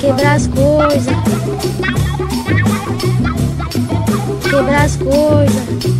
Quebrar as coisas. Quebrar as coisas.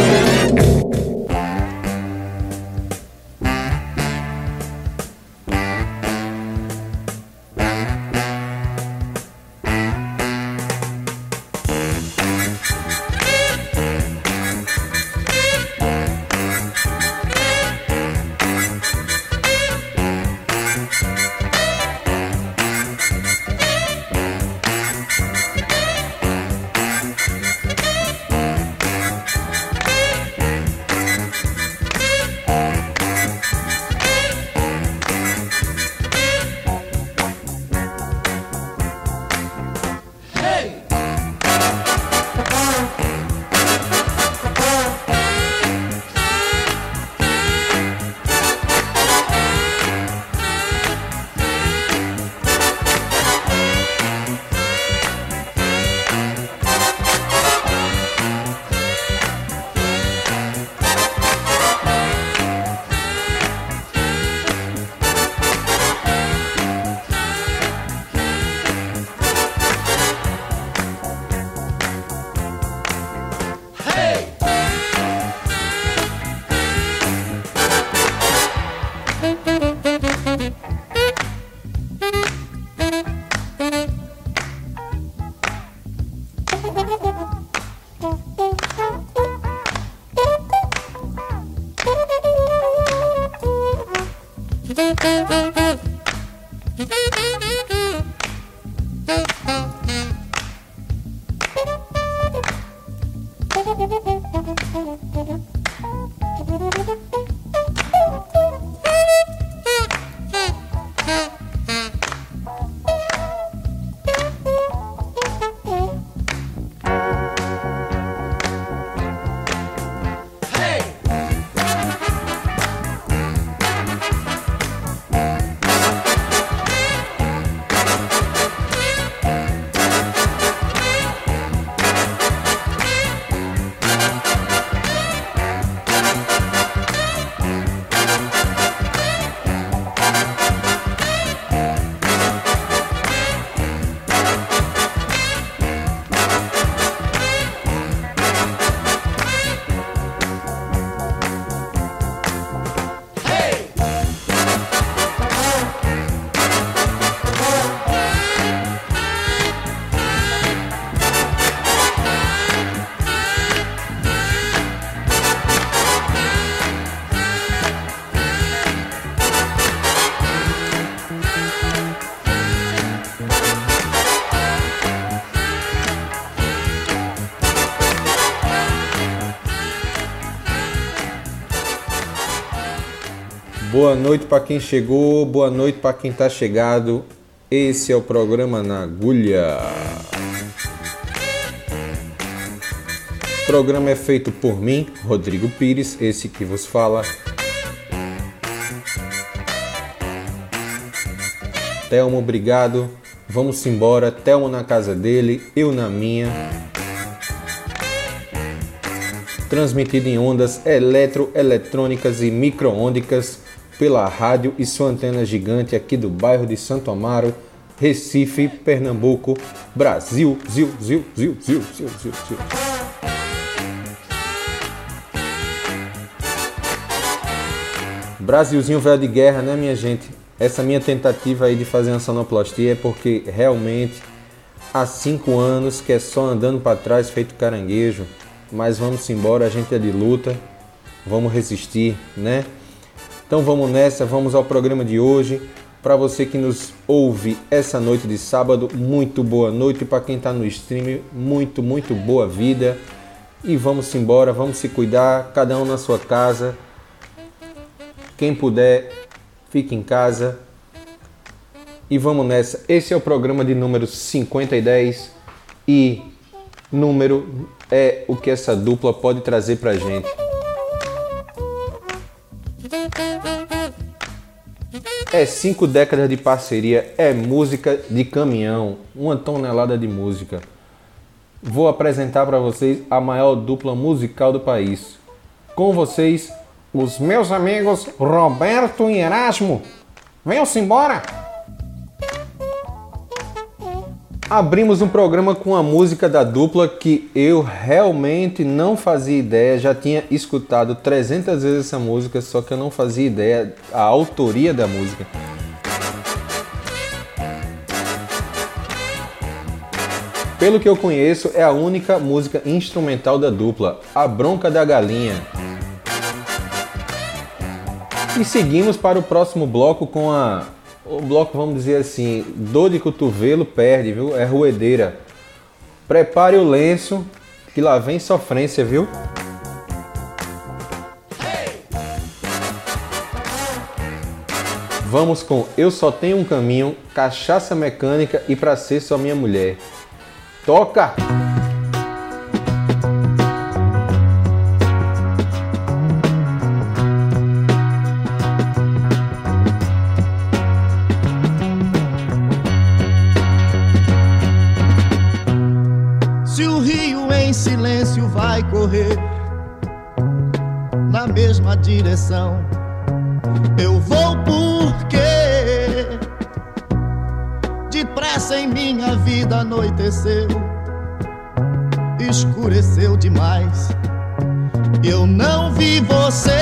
Boa noite para quem chegou, boa noite para quem está chegado. Esse é o programa Na Agulha. O programa é feito por mim, Rodrigo Pires, esse que vos fala. Telmo, obrigado. Vamos embora. Telmo na casa dele, eu na minha. Transmitido em ondas eletroeletrônicas e microônicas pela rádio e sua antena gigante aqui do bairro de Santo Amaro, Recife, Pernambuco, Brasil, zil, zil, zil, zil, zil, zil, zil. Brasilzinho velho de guerra, né, minha gente? Essa minha tentativa aí de fazer uma sonoplastia é porque realmente há cinco anos que é só andando para trás feito caranguejo. Mas vamos embora, a gente é de luta, vamos resistir, né? Então vamos nessa, vamos ao programa de hoje. Para você que nos ouve essa noite de sábado, muito boa noite. Para quem está no stream, muito, muito boa vida. E vamos embora, vamos se cuidar, cada um na sua casa. Quem puder, fique em casa. E vamos nessa. Esse é o programa de número 50 e 10 e número é o que essa dupla pode trazer pra gente. É cinco décadas de parceria, é música de caminhão, uma tonelada de música. Vou apresentar para vocês a maior dupla musical do país. Com vocês, os meus amigos Roberto e Erasmo. Venham-se embora! Abrimos um programa com a música da dupla que eu realmente não fazia ideia, já tinha escutado 300 vezes essa música, só que eu não fazia ideia a autoria da música. Pelo que eu conheço, é a única música instrumental da dupla, A Bronca da Galinha. E seguimos para o próximo bloco com a o bloco, vamos dizer assim, dor de cotovelo perde, viu? É ruedeira. Prepare o lenço, que lá vem sofrência, viu? Vamos com Eu Só Tenho um Caminho, Cachaça Mecânica e Pra Ser Só Minha Mulher. Toca! Direção. Eu vou porque depressa em minha vida anoiteceu, escureceu demais. Eu não vi você.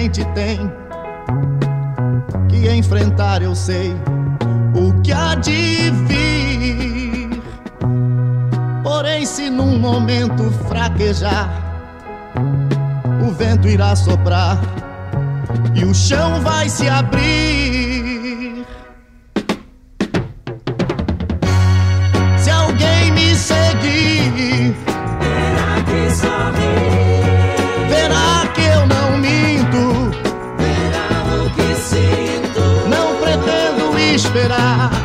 Gente tem que enfrentar, eu sei o que há de vir. Porém, se num momento fraquejar, o vento irá soprar e o chão vai se abrir. Esperar.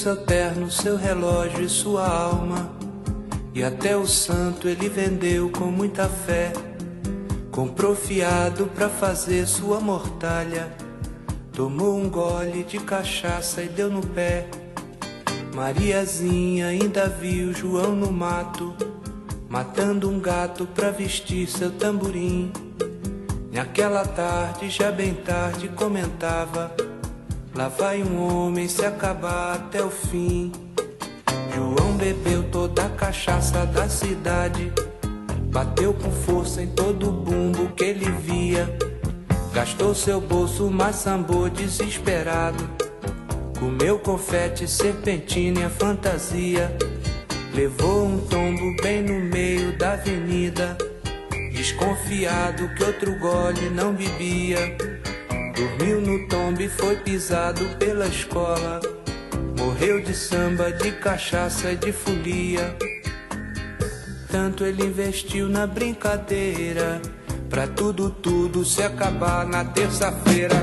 Seu terno, seu relógio e sua alma. E até o santo ele vendeu com muita fé. Comprou fiado pra fazer sua mortalha. Tomou um gole de cachaça e deu no pé. Mariazinha ainda viu João no mato, matando um gato pra vestir seu tamborim. Naquela tarde, já bem tarde, comentava. Lá vai um homem se acabar até o fim. João bebeu toda a cachaça da cidade. Bateu com força em todo o bumbo que ele via. Gastou seu bolso, mas sambou desesperado. Comeu confete, serpentina e a fantasia. Levou um tombo bem no meio da avenida. Desconfiado que outro gole não bebia. Dormiu no tombo e foi pisado pela escola. Morreu de samba, de cachaça de folia. Tanto ele investiu na brincadeira. Pra tudo, tudo se acabar na terça-feira.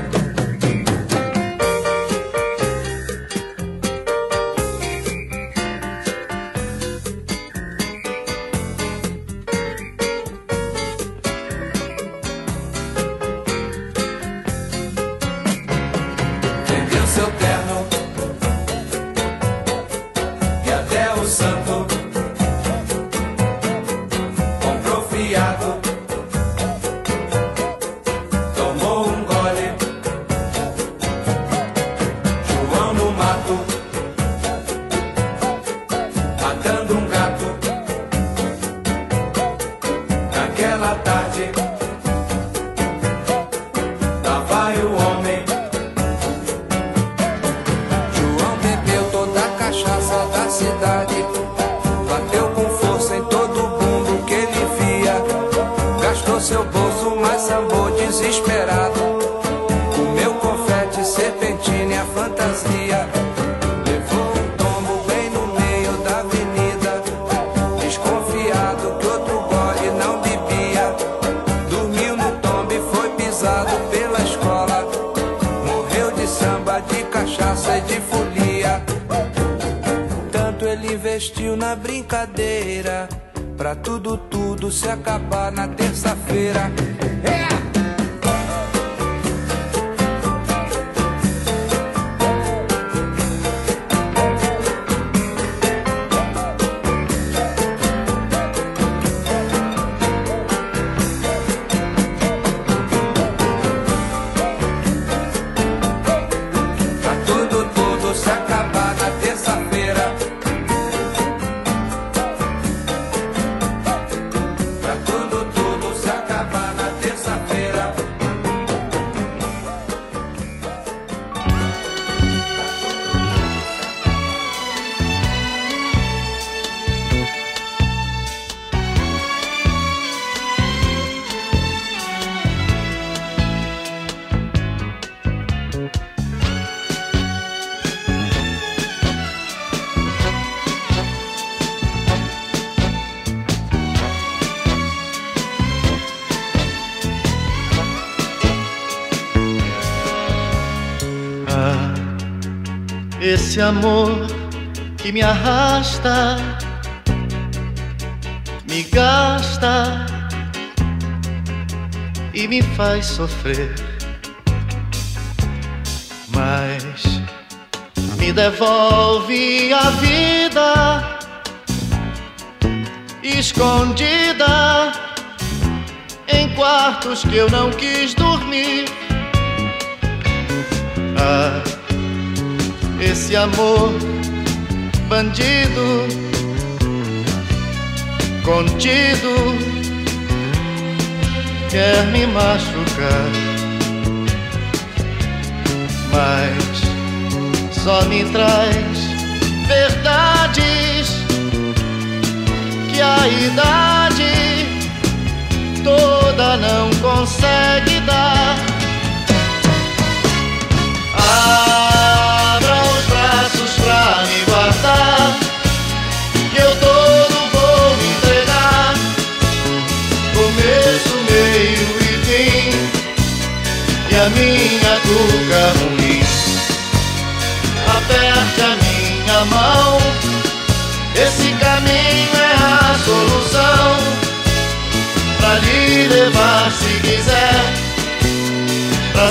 Esse amor que me arrasta, me gasta e me faz sofrer. Mas me devolve a vida escondida em quartos que eu não quis dormir. Ah, esse amor bandido, contido, quer me machucar, mas só me traz verdades que a idade toda não consegue dar. Abra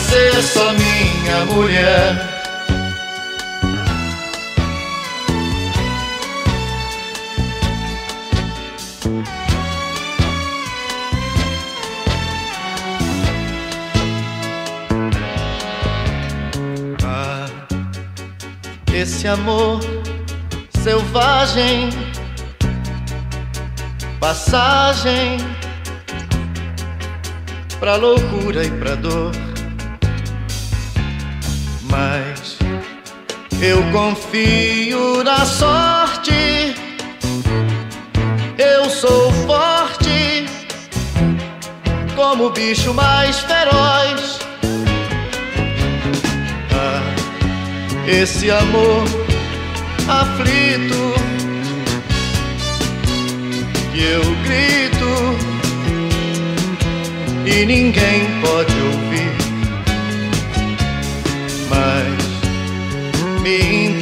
pra ser só minha mulher. Ah, esse amor selvagem, passagem pra loucura e pra dor mais. Eu confio na sorte, eu sou forte, como o bicho mais feroz. Ah, esse amor aflito que eu grito e ninguém pode ouvir.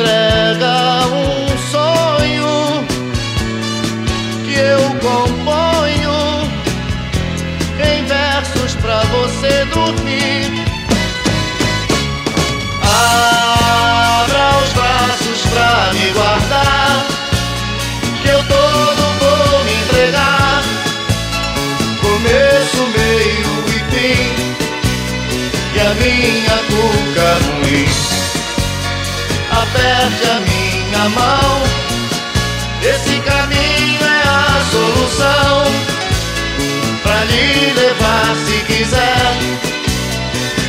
Entrega um sonho que eu componho em versos pra você dormir. Abra os braços pra me guardar, que eu todo vou me entregar. Começo, meio e fim, e a minha cuca. Aperte a minha mão, esse caminho é a solução. Pra lhe levar se quiser,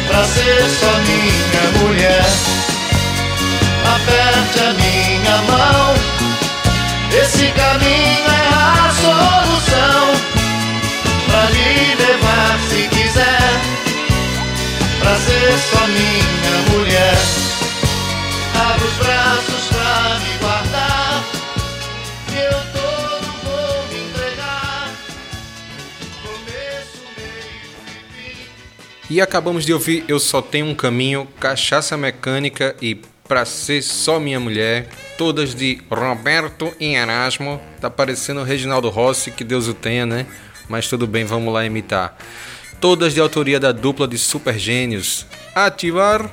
pra ser só minha mulher. Aperte a minha mão, esse caminho é a solução. Pra lhe levar se quiser, pra ser só minha mulher. E. E acabamos de ouvir Eu Só Tenho um Caminho, Cachaça Mecânica e Pra Ser Só Minha Mulher, todas de Roberto e Erasmo. Tá parecendo o Reginaldo Rossi, que Deus o tenha, né? Mas tudo bem, vamos lá imitar. Todas de autoria da dupla de super gênios. Ativar.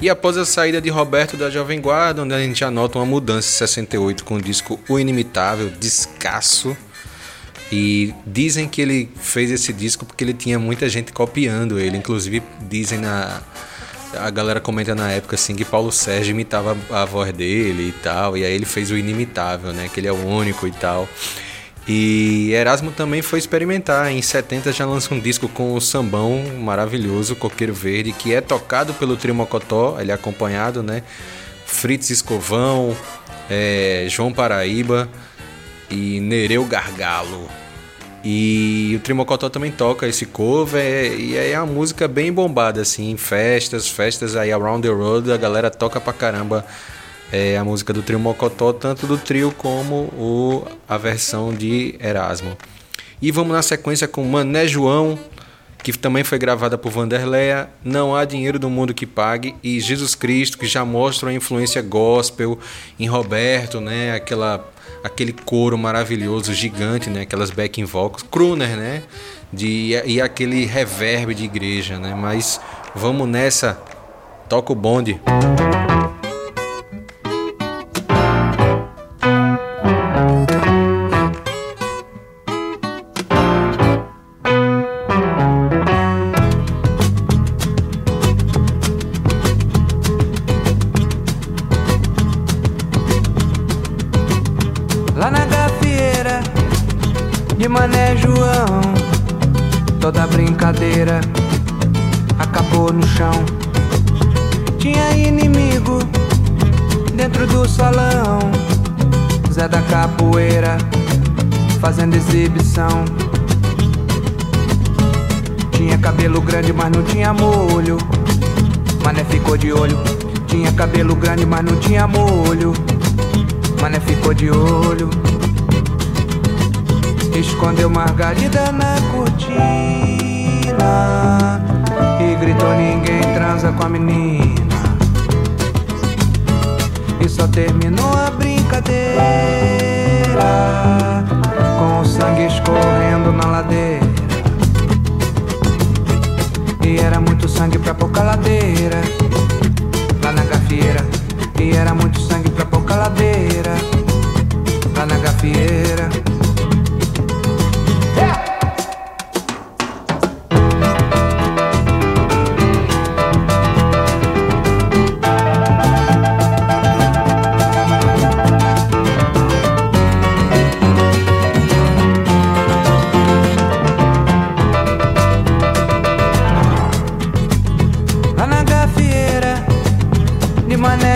E após a saída de Roberto da Jovem Guarda, onde a gente já nota uma mudança em 68 com o disco O Inimitável, Descasso. E dizem que ele fez esse disco porque ele tinha muita gente copiando ele. Inclusive, dizem na. A galera comenta na época assim que Paulo Sérgio imitava a voz dele e tal. E aí ele fez o Inimitável, né? Que ele é o único e tal. E Erasmo também foi experimentar. Em 70 já lança um disco com o sambão maravilhoso, Coqueiro Verde, que é tocado pelo Trio Mocotó, ele é acompanhado, né? Fritz Escovão, é, João Paraíba e Nereu Gargalo. E o Trimocotó também toca esse cover e aí é uma música bem bombada assim, festas, festas aí around the world, a galera toca pra caramba é, a música do trio Mocotó, tanto do trio como o, a versão de Erasmo. E vamos na sequência com Mané João, que também foi gravada por Vanderleia, Não Há Dinheiro do Mundo que Pague e Jesus Cristo, que já mostram a influência gospel em Roberto, né? Aquela, aquele coro maravilhoso, gigante, né? Aquelas backing vocals, crooner, né? De, e aquele reverb de igreja, né? Mas vamos nessa, toca o bonde. Lá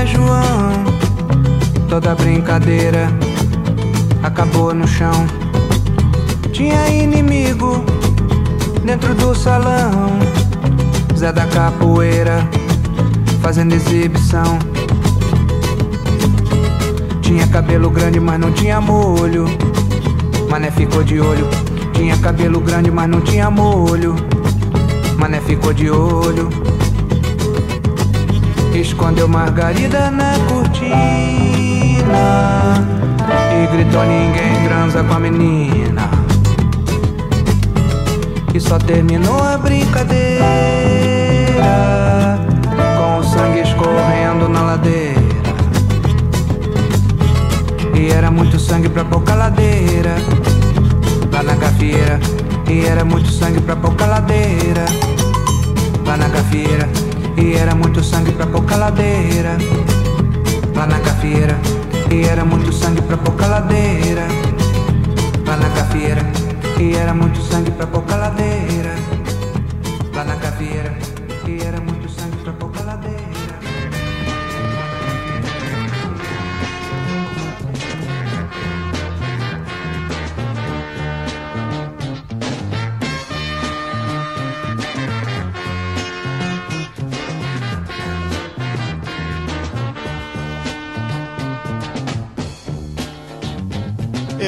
João, toda brincadeira acabou no chão. Tinha inimigo dentro do salão. Zé da capoeira fazendo exibição. Tinha cabelo grande, mas não tinha molho. Mané ficou de olho. Tinha cabelo grande, mas não tinha molho. Mané ficou de olho. Escondeu Margarida na cortina E gritou ninguém transa com a menina. E só terminou a brincadeira Com o sangue escorrendo na ladeira. E era muito sangue pra pouca ladeira. Lá na gafieira. E era muito sangue pra pouca ladeira. Lá na gafieira e era muito sangue pra pouca ladeira. Lá na gafieira E era muito sangue pra pouca ladeira. Lá na gafieira E era muito sangue pra pouca ladeira. Lá na gafieira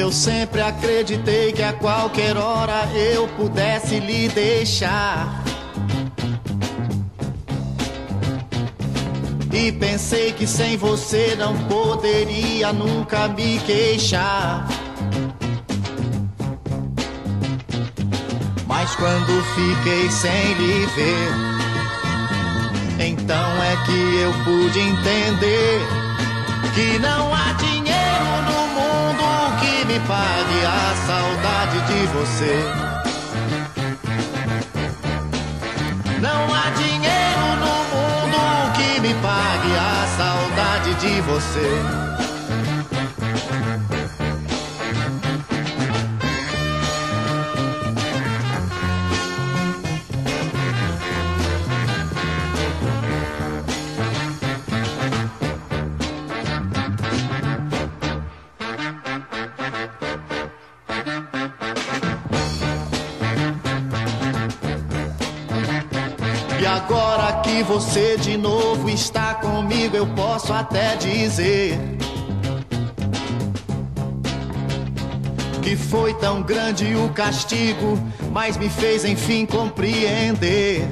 Eu sempre acreditei que a qualquer hora eu pudesse lhe deixar. E pensei que sem você não poderia nunca me queixar. Mas quando fiquei sem lhe ver, então é que eu pude entender que não há dinheiro me pague a saudade de você. Não há dinheiro no mundo que me pague a saudade de você. Você de novo está comigo, eu posso até dizer que foi tão grande o castigo, mas me fez enfim compreender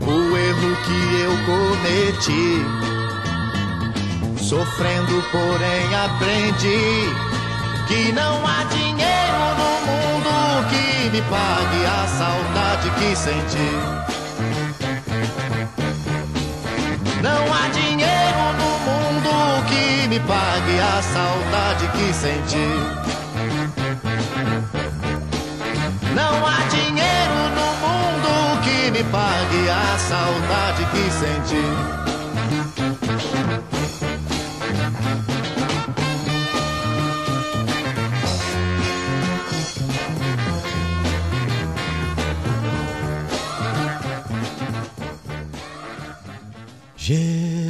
o erro que eu cometi. Sofrendo, porém aprendi que não mundo me pague a saudade que senti. Não há dinheiro no mundo que me pague a saudade que senti. Não há dinheiro no mundo que me pague a saudade que senti.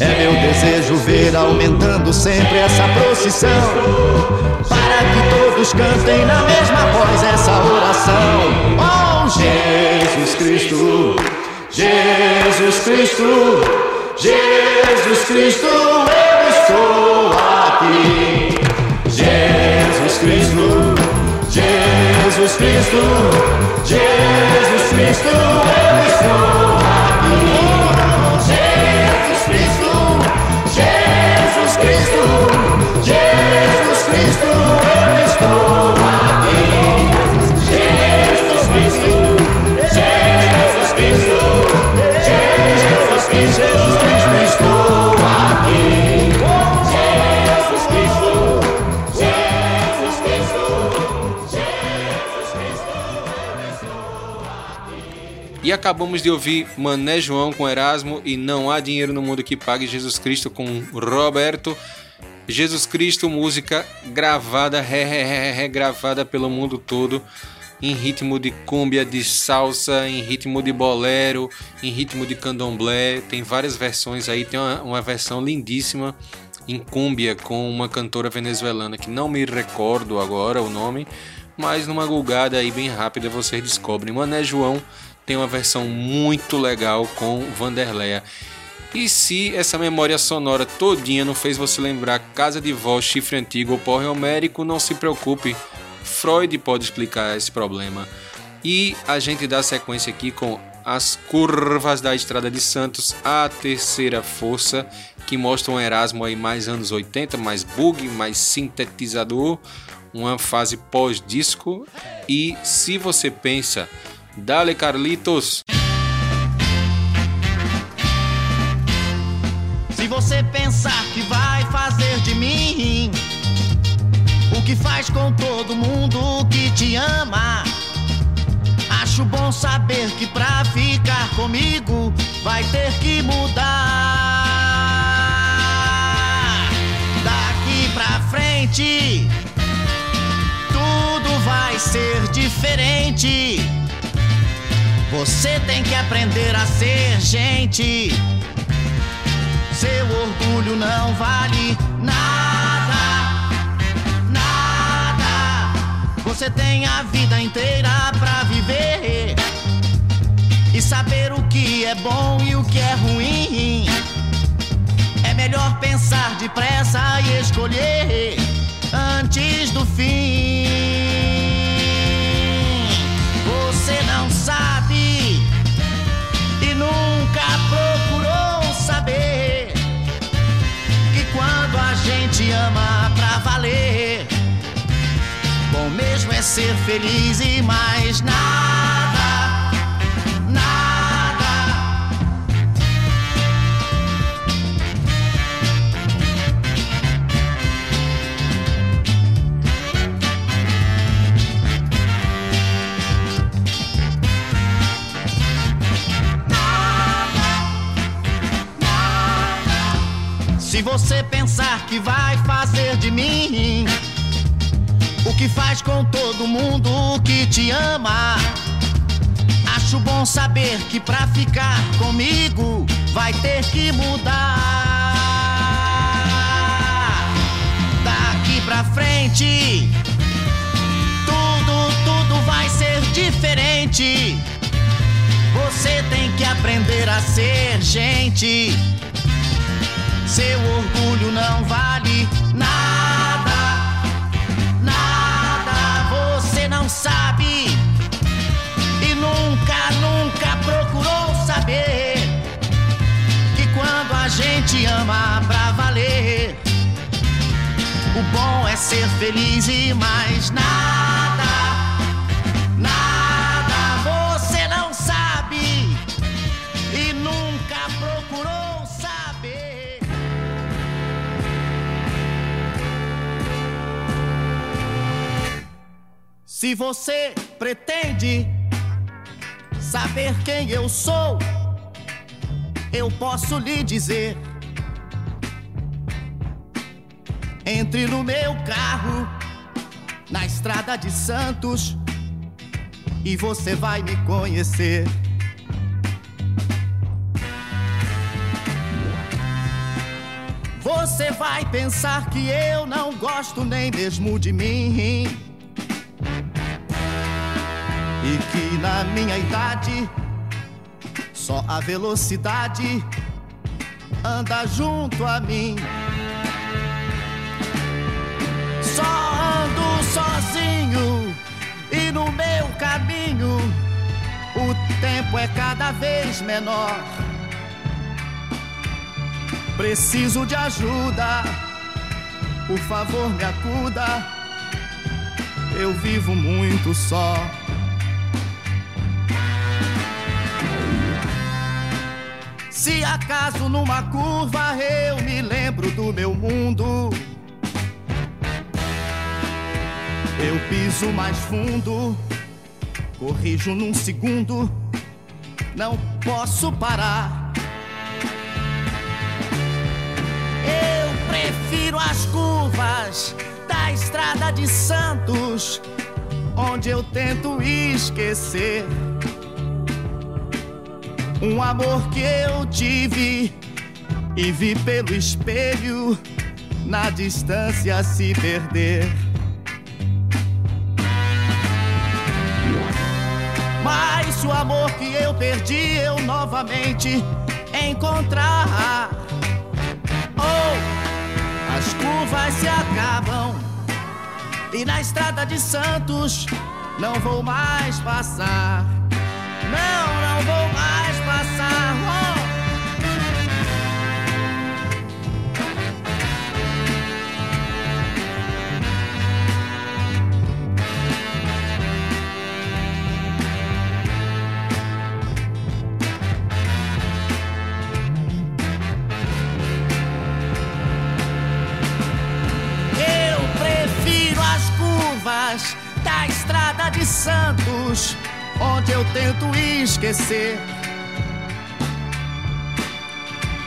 É meu desejo ver aumentando sempre essa procissão. Para que todos cantem na mesma voz essa oração. Oh Jesus Cristo, Jesus Cristo, Jesus Cristo, eu estou aqui. Jesus Cristo, Jesus Cristo, Jesus Cristo, eu estou aqui. E acabamos de ouvir Mané João com Erasmo e Não Há Dinheiro no Mundo que Pague Jesus Cristo com Roberto. Jesus Cristo, música gravada, re, re, re, regravada pelo mundo todo, em ritmo de cúmbia, de salsa, em ritmo de bolero, em ritmo de candomblé. Tem várias versões aí, tem uma, uma versão lindíssima em cúmbia com uma cantora venezuelana que não me recordo agora o nome, mas numa gulgada aí bem rápida vocês descobrem. Mané João tem uma versão muito legal com Vanderleia. E se essa memória sonora todinha não fez você lembrar Casa de Vó, Chifre Antigo ou Porre Homérico, não se preocupe, Freud pode explicar esse problema. E a gente dá sequência aqui com As Curvas da Estrada de Santos, a terceira força, que mostra um Erasmo aí mais anos 80, mais bug, mais sintetizador, uma fase pós-disco. E se você pensa, Dale Carlitos! Você pensar que vai fazer de mim o que faz com todo mundo que te ama, acho bom saber que pra ficar comigo vai ter que mudar. Daqui pra frente, tudo vai ser diferente. Você tem que aprender a ser gente. Seu orgulho não vale nada, nada. Você tem a vida inteira pra viver e saber o que é bom e o que é ruim. É melhor pensar depressa e escolher antes do fim. É ser feliz e mais nada, nada. Se você pensar que vai fazer de mim que faz com todo mundo que te ama, acho bom saber que pra ficar comigo vai ter que mudar. Daqui pra frente, tudo, tudo vai ser diferente. Você tem que aprender a ser gente. Seu orgulho não vale nada, bom é ser feliz e mais nada, nada. Você não sabe e nunca procurou saber. Se você pretende saber quem eu sou, eu posso lhe dizer. Entre no meu carro, na estrada de Santos, e você vai me conhecer. Você vai pensar que eu não gosto nem mesmo de mim. E que na minha idade só a velocidade anda junto a mim. Só ando sozinho e no meu caminho o tempo é cada vez menor. Preciso de ajuda, por favor me acuda. Eu vivo muito só. Se acaso numa curva eu me lembro do meu mundo, eu piso mais fundo, corrijo num segundo, não posso parar. Eu prefiro as curvas da estrada de Santos, onde eu tento esquecer. Um amor que eu tive e vi pelo espelho na distância se perder. Mas o amor que eu perdi eu novamente encontrar. Oh, as curvas se acabam e na estrada de Santos não vou mais passar. Não, não vou mais da estrada de Santos, onde eu tento esquecer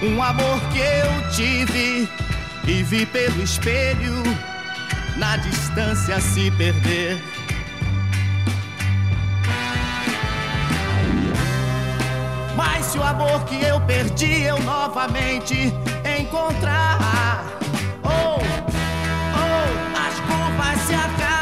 um amor que eu tive e vi pelo espelho na distância se perder. Mas se o amor que eu perdi eu novamente encontrar, oh, oh, as curvas se acabam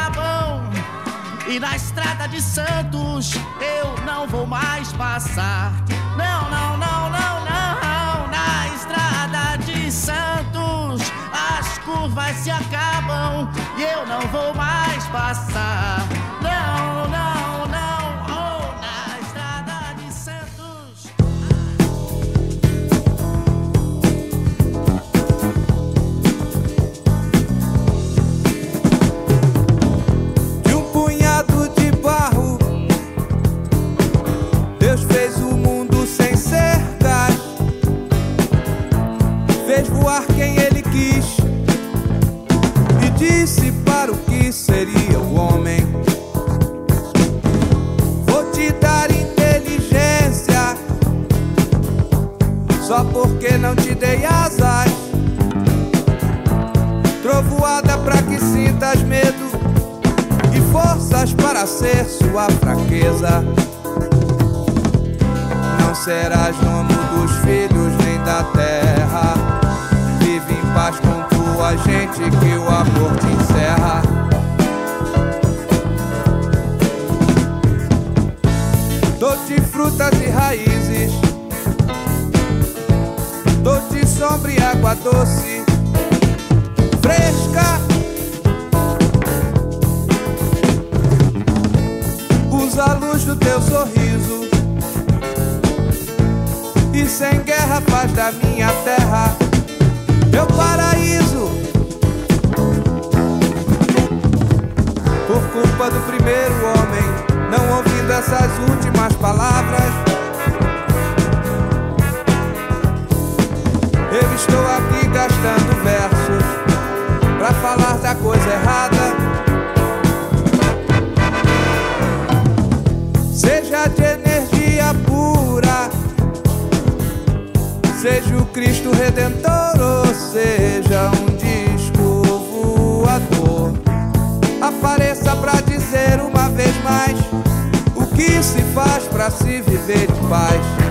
e na estrada de Santos eu não vou mais passar. Não, não, não, não, não, na estrada de Santos as curvas se acabam e eu não vou mais passar. O que se faz pra se viver de paz,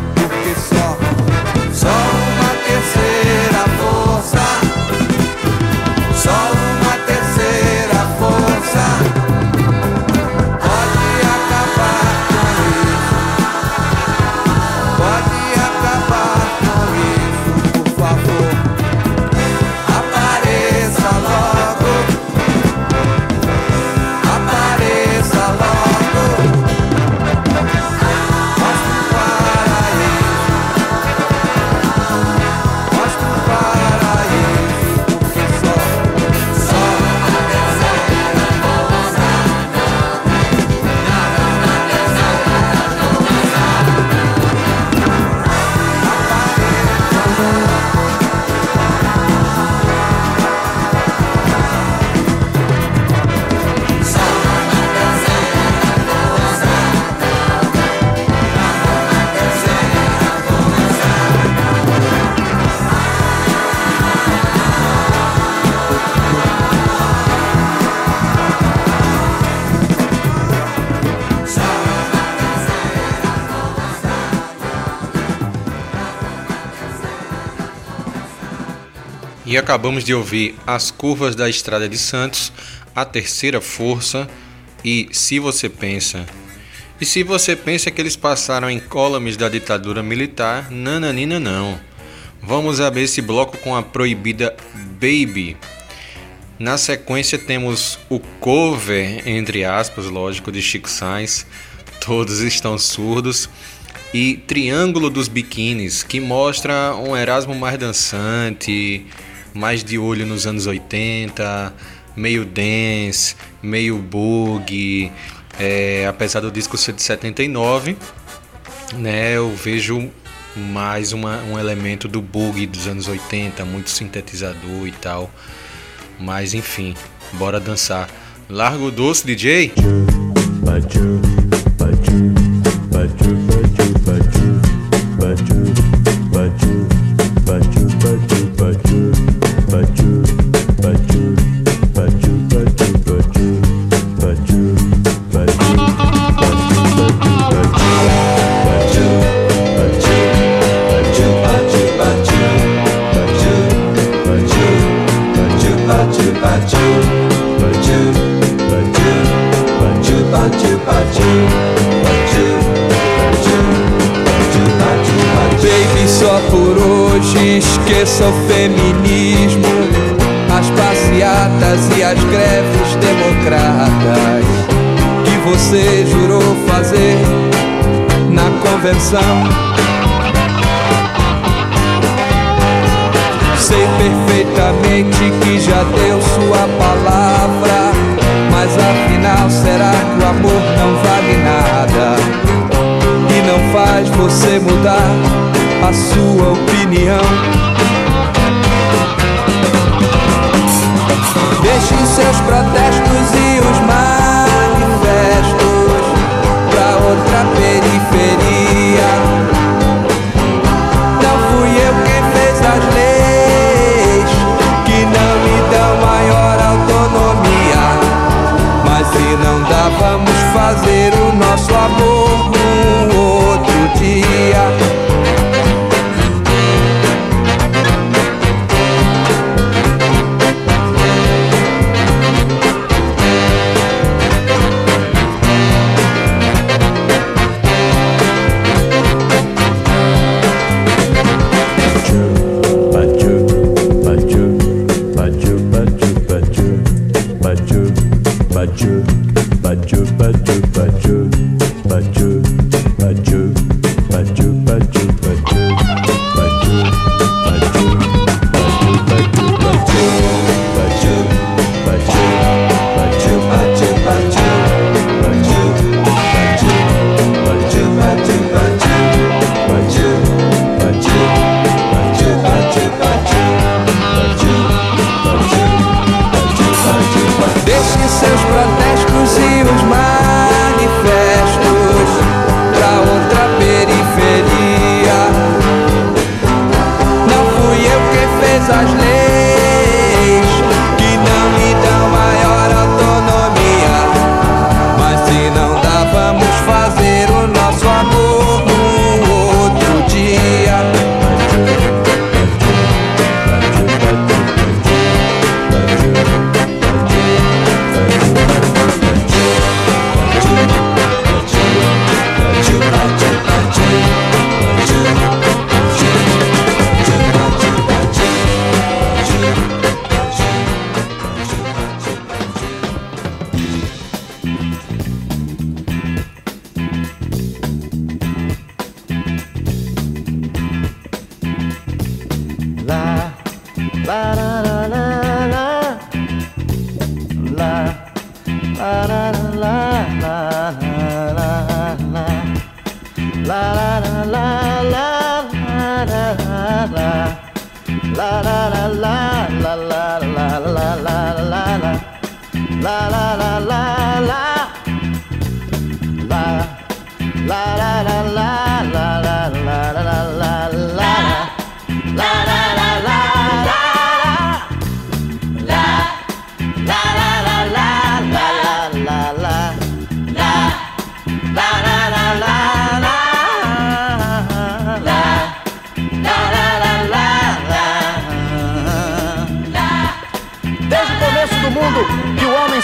acabamos de ouvir As Curvas da Estrada de Santos, A Terceira Força e Se Você Pensa. E se você pensa que eles passaram em columns da ditadura militar, nananina não. Vamos abrir esse bloco com a proibida Baby. Na sequência temos o cover, entre aspas, lógico, de Chico Sainz, Todos Estão Surdos, e Triângulo dos Biquínis, que mostra um Erasmo mais dançante, mais de olho nos anos 80, meio dance, meio boogie. É, apesar do disco ser de 79, né, eu vejo mais uma, um elemento do boogie dos anos 80, muito sintetizador e tal. Mas enfim, bora dançar. Largo doce, DJ.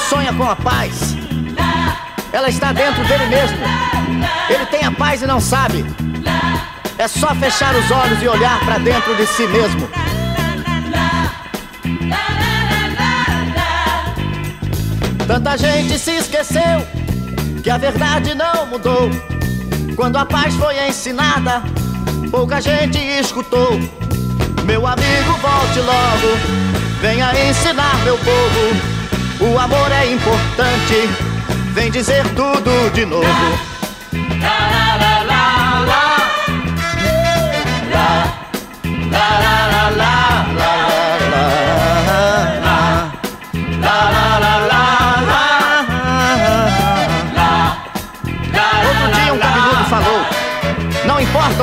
Sonha com a paz. Ela está dentro dele mesmo. Ele tem a paz e não sabe. É só fechar os olhos e olhar pra dentro de si mesmo. Tanta gente se esqueceu que a verdade não mudou. Quando a paz foi ensinada, pouca gente escutou. Meu amigo, volte logo, venha ensinar meu povo. O amor é importante, vem dizer tudo de novo.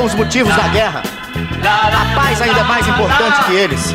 Os motivos da guerra, a paz ainda é mais importante que eles.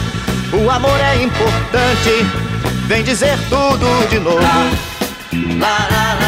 O amor é importante. Vem dizer tudo de novo. Lá, lá, lá,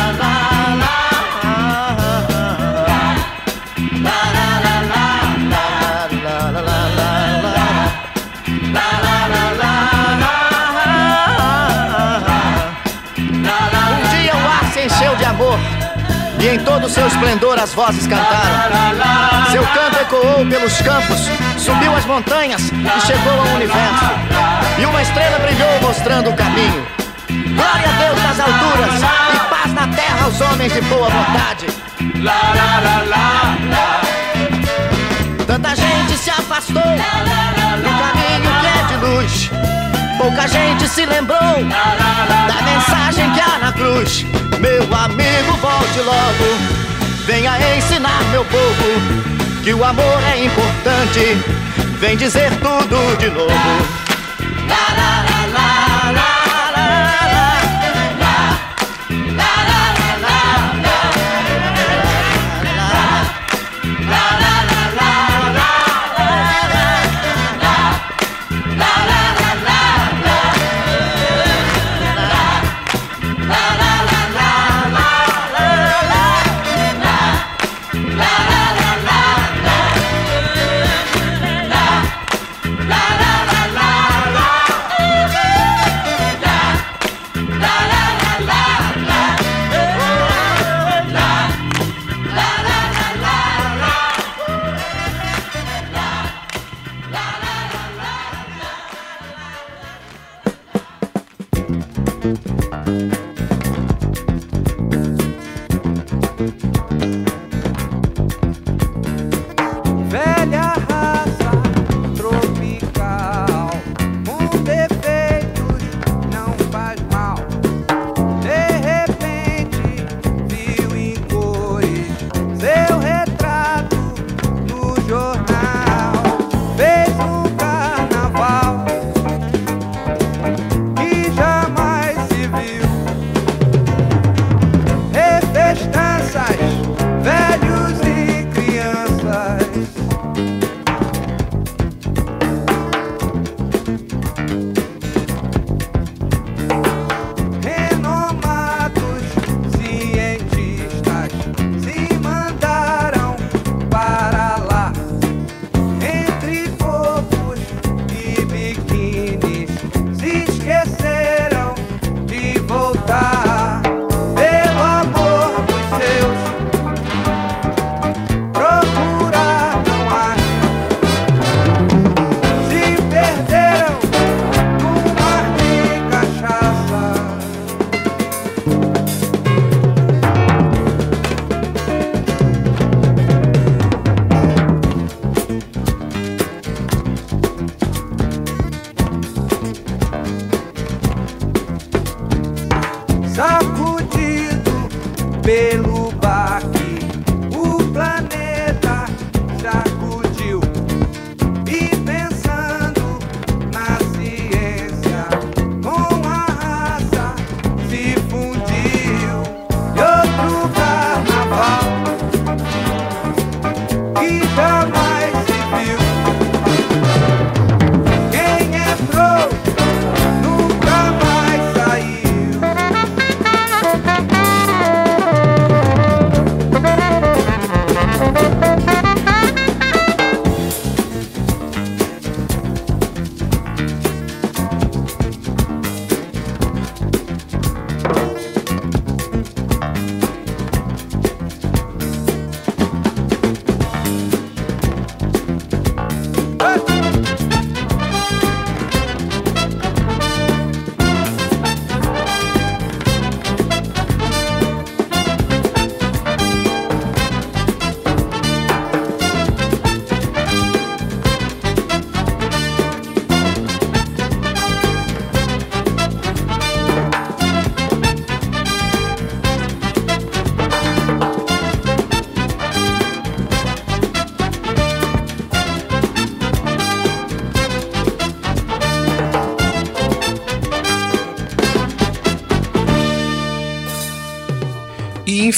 em todo o seu esplendor as vozes cantaram. Seu canto ecoou pelos campos, subiu as montanhas e chegou ao universo. E uma estrela brilhou mostrando o caminho. Glória a Deus nas alturas e paz na terra aos homens de boa vontade. Tanta gente se afastou do caminho que é de luz. Pouca gente se lembrou da mensagem que há na cruz. Meu amigo, volte logo. Venha ensinar meu povo que o amor é importante. Vem dizer tudo de novo.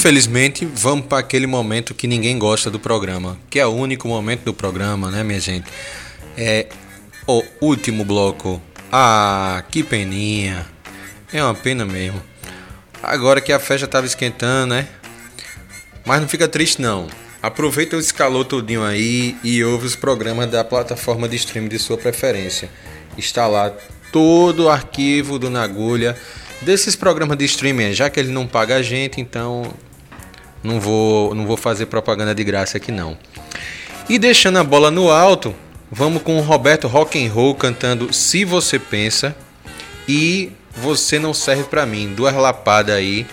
Infelizmente vamos para aquele momento que ninguém gosta do programa, que é o único momento do programa, né, minha gente? É o último bloco. Ah, que peninha. É uma pena mesmo. Agora que a festa tava esquentando, né? Mas não fica triste não. Aproveita o escalou todinho aí e ouve os programas da plataforma de streaming de sua preferência. Está lá todo o arquivo do Nagulha desses programas de streaming, já que ele não paga a gente, então não vou, não vou fazer propaganda de graça aqui não. E deixando a bola no alto, vamos com o Roberto Rock and Roll cantando Se Você Pensa e Você Não Serve Pra Mim. Duas lapadas aí,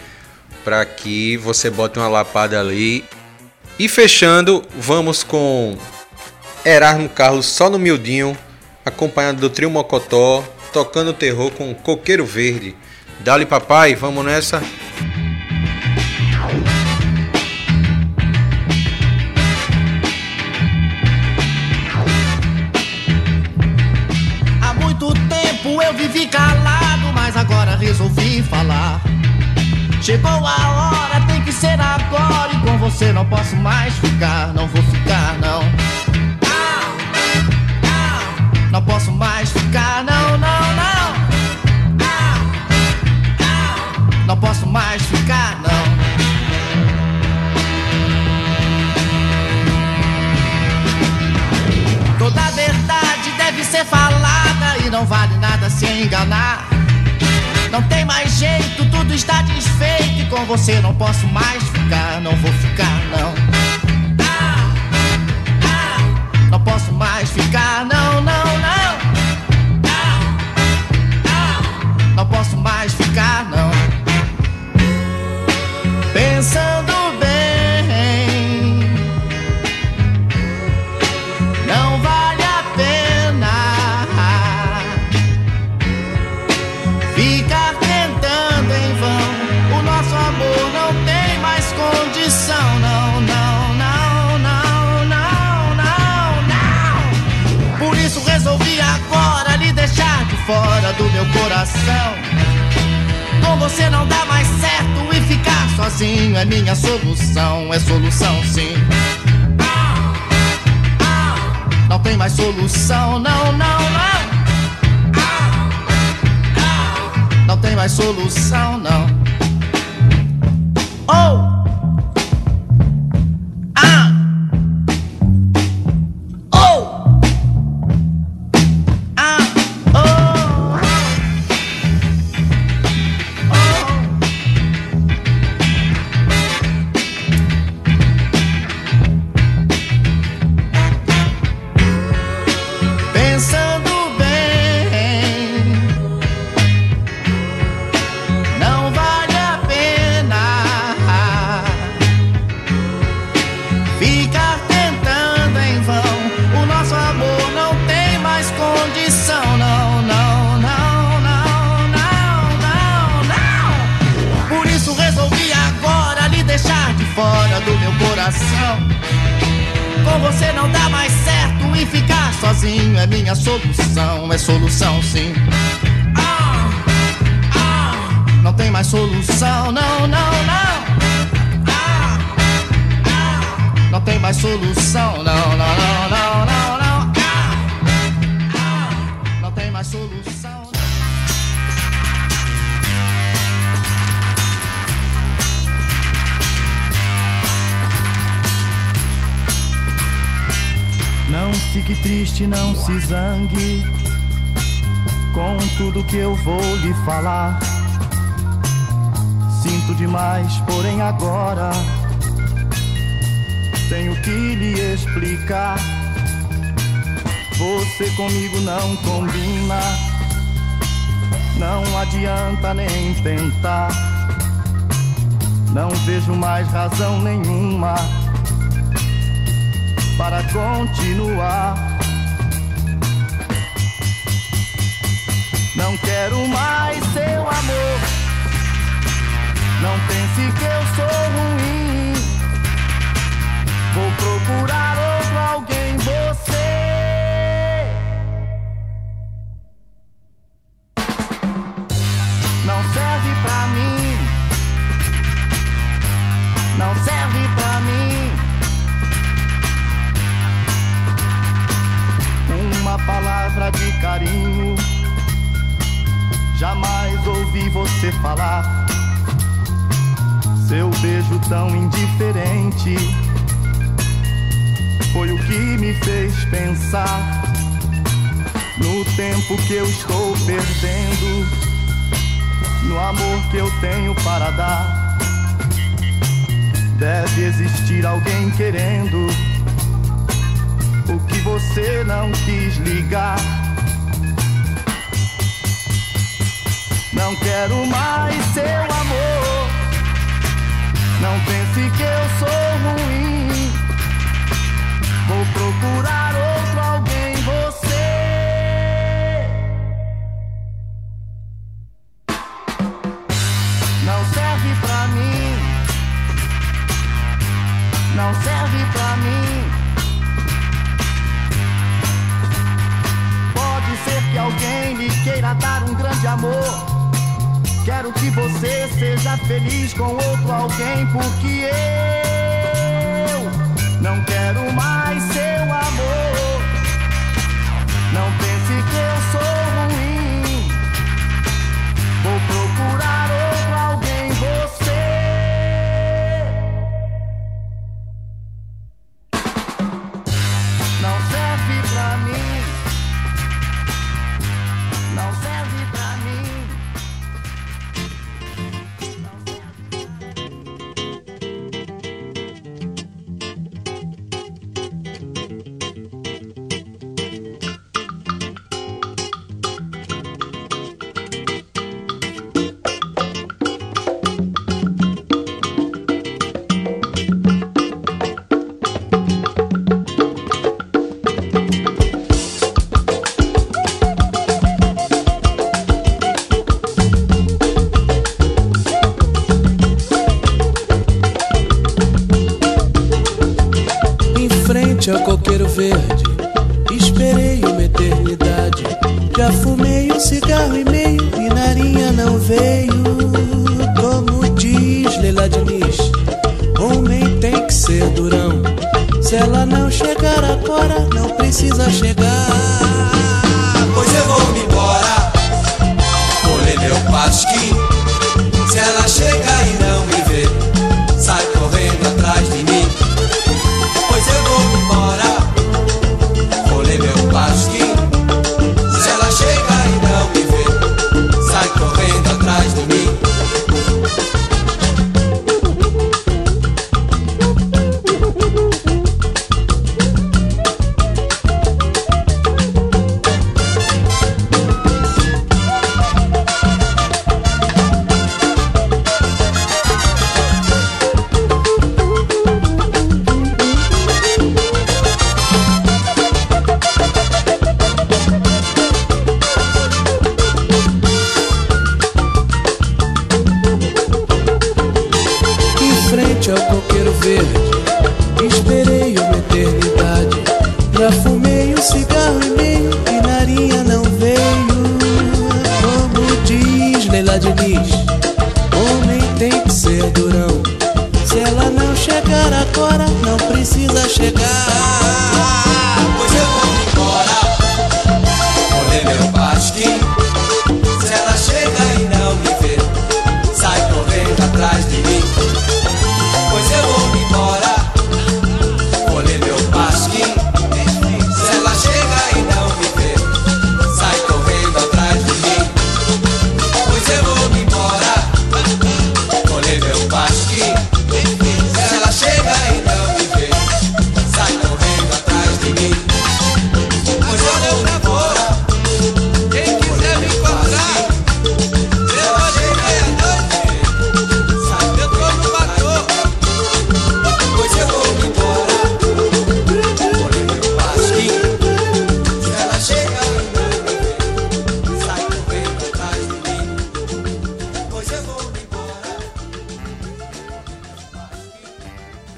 para que você bote uma lapada ali. E fechando, vamos com Erasmo Carlos só no miudinho, acompanhado do trio Mocotó, tocando terror com Coqueiro Verde. Dali papai, vamos nessa. Falar. Chegou a hora, tem que ser agora. E com você não posso mais ficar, não vou ficar, você não posso mais coração. Com você não dá mais certo e ficar sozinho é minha solução, é solução sim. Ah, ah, não tem mais solução, não, não, não. Ah, ah, não tem mais solução, não, não, não, não, não. Fique triste, não se zangue com tudo que eu vou lhe falar. Sinto demais, porém agora tenho que lhe explicar. Você comigo não combina, não adianta nem tentar. Não vejo mais razão nenhuma para continuar. Não quero mais seu amor. Não pense que eu sou ruim. Vou procurar outro alguém, você. Tão indiferente foi o que me fez pensar no tempo que eu estou perdendo, no amor que eu tenho para dar. Deve existir alguém querendo o que você não quis ligar. Não quero mais seu amor. Não pense que eu sou ruim. Vou procurar outro seja feliz com outro alguém, porque eu verde, esperei uma eternidade. Já fumei um cigarro e meio e narinha não veio. Como diz Leila Diniz, homem tem que ser durão. Se ela não chegar agora, não precisa chegar. Pois eu vou me embora Vou ler meu pasquim Se ela chegar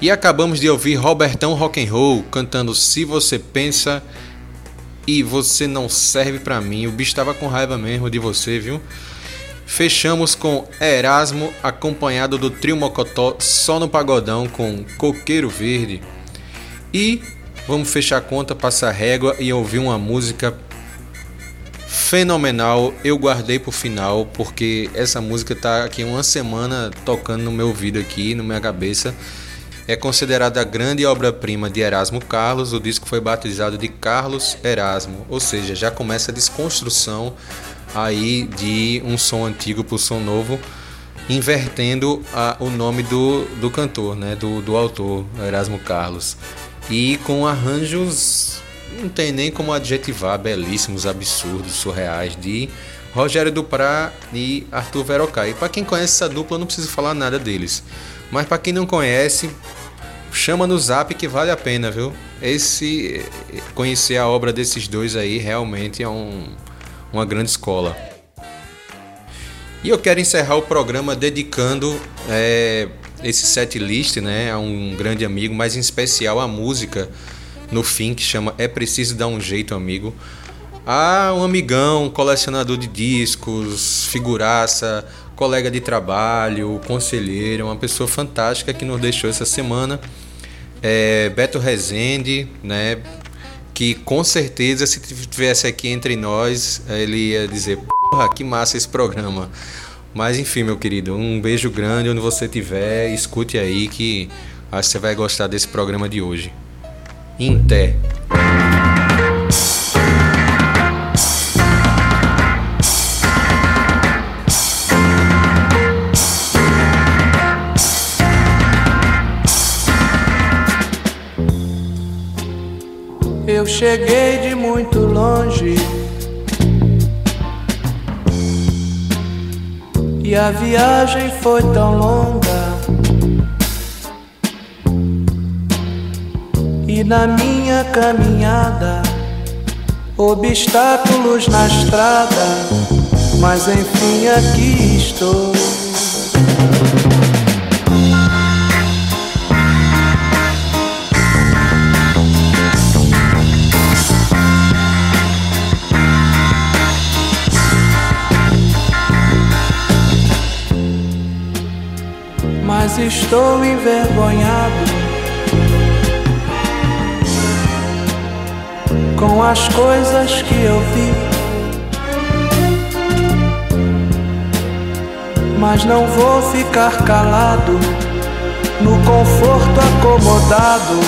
E acabamos de ouvir Robertão Rock and Roll cantando Se Você Pensa e Você Não Serve Pra Mim. O bicho tava com raiva mesmo de você, viu? Fechamos com Erasmo, acompanhado do Trio Mocotó só no pagodão com Coqueiro Verde. E vamos fechar a conta, passar régua e ouvir uma música fenomenal. Eu guardei pro final porque essa música tá aqui uma semana tocando no meu ouvido aqui, na minha cabeça. É considerada a grande obra-prima de Erasmo Carlos. O disco foi batizado de Carlos Erasmo, ou seja, já começa a desconstrução aí de um som antigo para o som novo, invertendo a- o nome do, do cantor, né, do, do autor, Erasmo Carlos. E com arranjos, não tem nem como adjetivar, belíssimos, absurdos, surreais, de Rogério Duprá e Arthur Verocai. Para quem conhece essa dupla, não preciso falar nada deles. Mas para quem não conhece, chama no zap que vale a pena, viu? Esse conhecer a obra desses dois aí realmente é um, uma grande escola. E eu quero encerrar o programa dedicando é, esse set list né, a um grande amigo, mas em especial a música no fim que chama É Preciso Dar um Jeito, Amigo. A um amigão, colecionador de discos, figuraça, colega de trabalho, conselheiro, uma pessoa fantástica que nos deixou essa semana. É, Beto Rezende, né? Que com certeza, se tivesse aqui entre nós, ele ia dizer: Porra, que massa esse programa. Mas enfim, meu querido, um beijo grande onde você estiver. Escute aí que acho que você vai gostar desse programa de hoje. Inté. Cheguei de muito longe e a viagem foi tão longa. E na minha caminhada, obstáculos na estrada, mas enfim aqui estou. Estou envergonhado com as coisas que eu vi. Mas não vou ficar calado no conforto acomodado,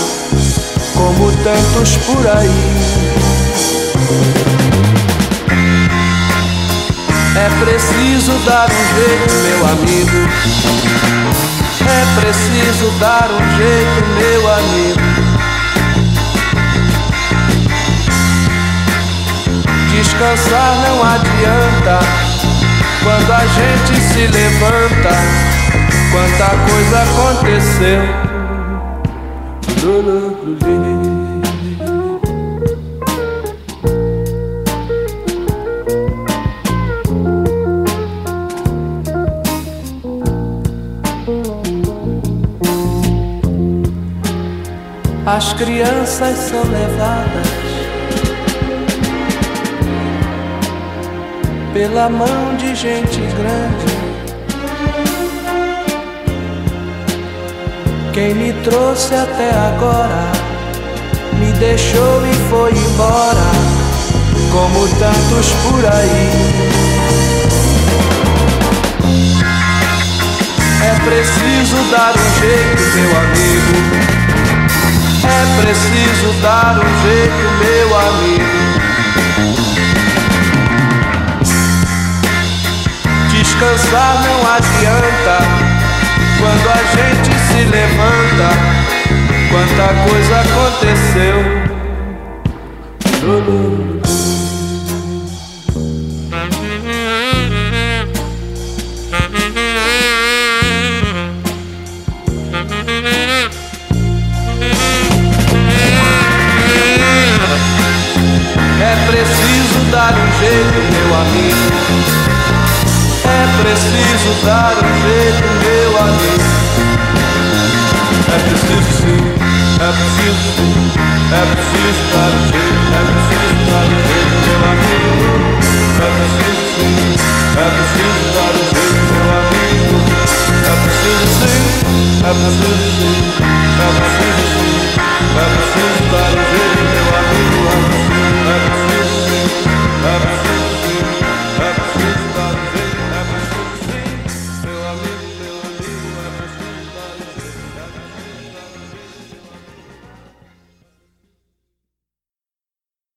como tantos por aí. É preciso dar um jeito, meu amigo. É preciso dar um jeito, meu amigo. Descansar não adianta quando a gente se levanta. Quanta coisa aconteceu. As crianças são levadas pela mão de gente grande. Quem me trouxe até agora me deixou e foi embora, como tantos por aí. É preciso dar um jeito, meu amigo. É preciso dar um jeito, meu amigo. Descansar não adianta quando a gente se levanta. Quanta coisa aconteceu. Dar um jeito, meu amigo. É preciso dar um jeito, meu amigo. É preciso sim, é preciso sim, é preciso dar um jeito, é preciso dar um jeito, meu amigo. É preciso sim, é preciso dar um jeito, meu amigo. É preciso sim, é preciso sim, é preciso sim, é preciso dar um jeito, meu Perhaps